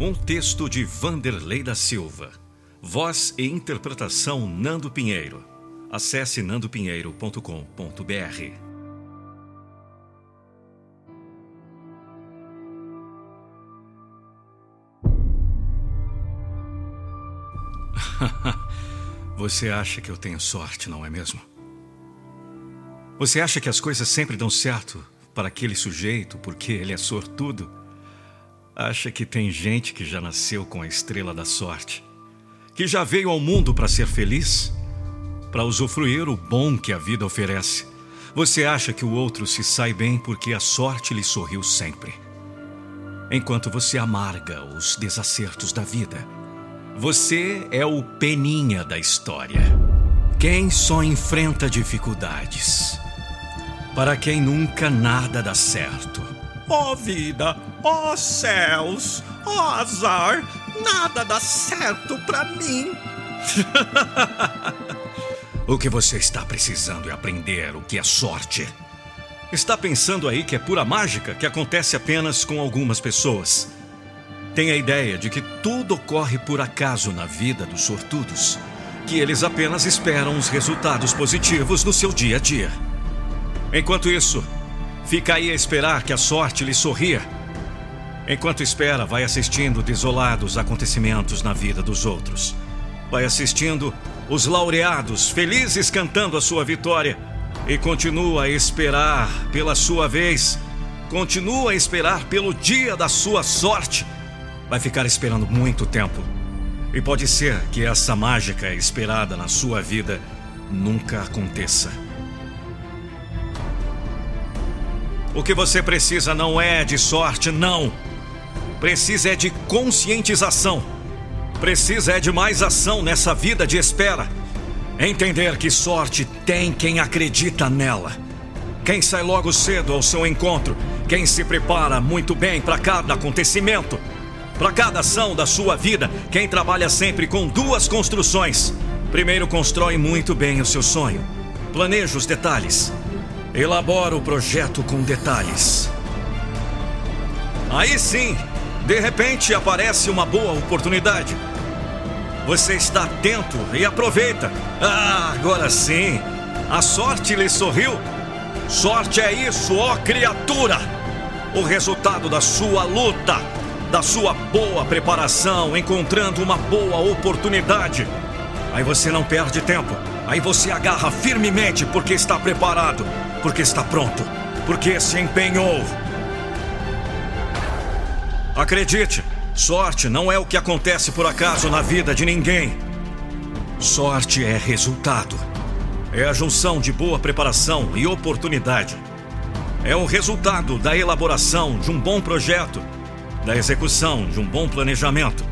Um texto de Vanderlei da Silva. Voz e interpretação Nando Pinheiro. Acesse nandopinheiro.com.br. Você acha que eu tenho sorte, não é mesmo? Você acha que as coisas sempre dão certo para aquele sujeito porque ele é sortudo? Acha que tem gente que já nasceu com a estrela da sorte? Que já veio ao mundo para ser feliz? Para usufruir o bom que a vida oferece? Você acha que o outro se sai bem porque a sorte lhe sorriu sempre? Enquanto você amarga os desacertos da vida, você é o peninha da história. Quem só enfrenta dificuldades. Para quem nunca nada dá certo. Ó vida, ó céus, ó azar, nada dá certo para mim. o que você está precisando é aprender o que é sorte. Está pensando aí que é pura mágica que acontece apenas com algumas pessoas. Tem a ideia de que tudo ocorre por acaso na vida dos sortudos, que eles apenas esperam os resultados positivos no seu dia a dia. Enquanto isso, fica aí a esperar que a sorte lhe sorria. Enquanto espera, vai assistindo desolados acontecimentos na vida dos outros. Vai assistindo os laureados felizes cantando a sua vitória e continua a esperar pela sua vez. Continua a esperar pelo dia da sua sorte. Vai ficar esperando muito tempo. E pode ser que essa mágica esperada na sua vida nunca aconteça. O que você precisa não é de sorte, não. Precisa é de conscientização. Precisa é de mais ação nessa vida de espera. Entender que sorte tem quem acredita nela. Quem sai logo cedo ao seu encontro. Quem se prepara muito bem para cada acontecimento. Para cada ação da sua vida. Quem trabalha sempre com duas construções. Primeiro, constrói muito bem o seu sonho. Planeja os detalhes Elabora o projeto com detalhes. Aí sim, de repente aparece uma boa oportunidade. Você está atento e aproveita. Ah, agora sim. A sorte lhe sorriu. Sorte é isso, ó criatura. O resultado da sua luta, da sua boa preparação, encontrando uma boa oportunidade. Aí você não perde tempo. Aí você agarra firmemente porque está preparado porque está pronto, porque se empenhou. Acredite, sorte não é o que acontece por acaso na vida de ninguém. Sorte é resultado. É a junção de boa preparação e oportunidade. É o resultado da elaboração de um bom projeto, da execução de um bom planejamento,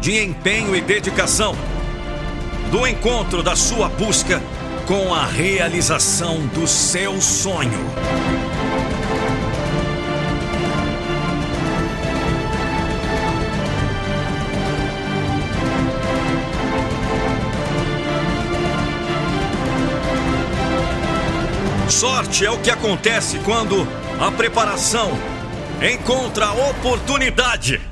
de empenho e dedicação, do encontro da sua busca com a realização do seu sonho. Sorte é o que acontece quando a preparação encontra a oportunidade.